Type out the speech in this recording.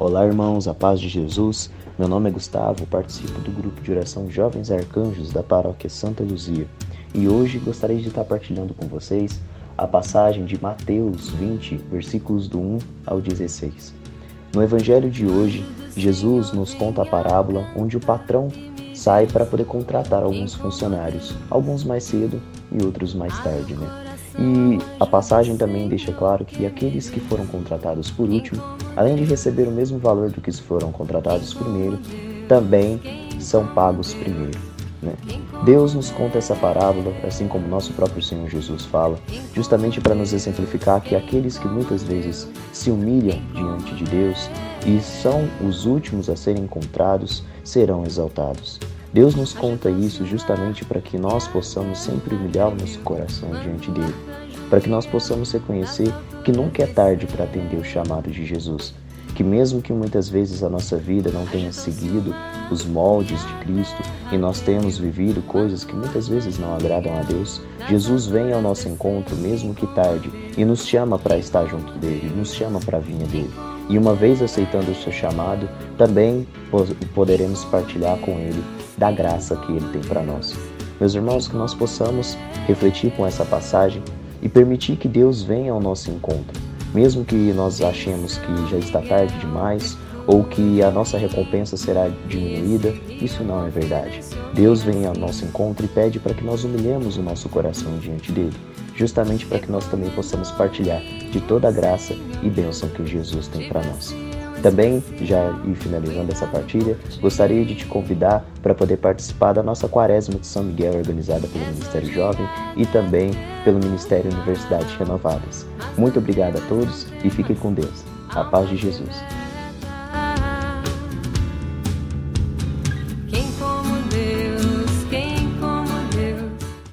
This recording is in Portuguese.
Olá, irmãos, a paz de Jesus. Meu nome é Gustavo, participo do grupo de oração Jovens Arcanjos da paróquia Santa Luzia e hoje gostaria de estar partilhando com vocês a passagem de Mateus 20, versículos do 1 ao 16. No evangelho de hoje, Jesus nos conta a parábola onde o patrão sai para poder contratar alguns funcionários, alguns mais cedo e outros mais tarde, né? E a passagem também deixa claro que aqueles que foram contratados por último, além de receber o mesmo valor do que foram contratados primeiro, também são pagos primeiro. Né? Deus nos conta essa parábola, assim como nosso próprio Senhor Jesus fala, justamente para nos exemplificar que aqueles que muitas vezes se humilham diante de Deus e são os últimos a serem encontrados serão exaltados. Deus nos conta isso justamente para que nós possamos sempre humilhar o nosso coração diante dele, para que nós possamos reconhecer que nunca é tarde para atender o chamado de Jesus, que mesmo que muitas vezes a nossa vida não tenha seguido os moldes de Cristo e nós tenhamos vivido coisas que muitas vezes não agradam a Deus, Jesus vem ao nosso encontro mesmo que tarde e nos chama para estar junto dele, nos chama para a vinha dele. E uma vez aceitando o seu chamado, também poderemos partilhar com ele da graça que Ele tem para nós. Meus irmãos, que nós possamos refletir com essa passagem e permitir que Deus venha ao nosso encontro, mesmo que nós achemos que já está tarde demais ou que a nossa recompensa será diminuída, isso não é verdade. Deus vem ao nosso encontro e pede para que nós humilhemos o nosso coração diante dele, justamente para que nós também possamos partilhar de toda a graça e bênção que Jesus tem para nós. Também, já ir finalizando essa partilha, gostaria de te convidar para poder participar da nossa Quaresma de São Miguel, organizada pelo Ministério Jovem e também pelo Ministério Universidades Renovadas. Muito obrigado a todos e fiquem com Deus. A paz de Jesus.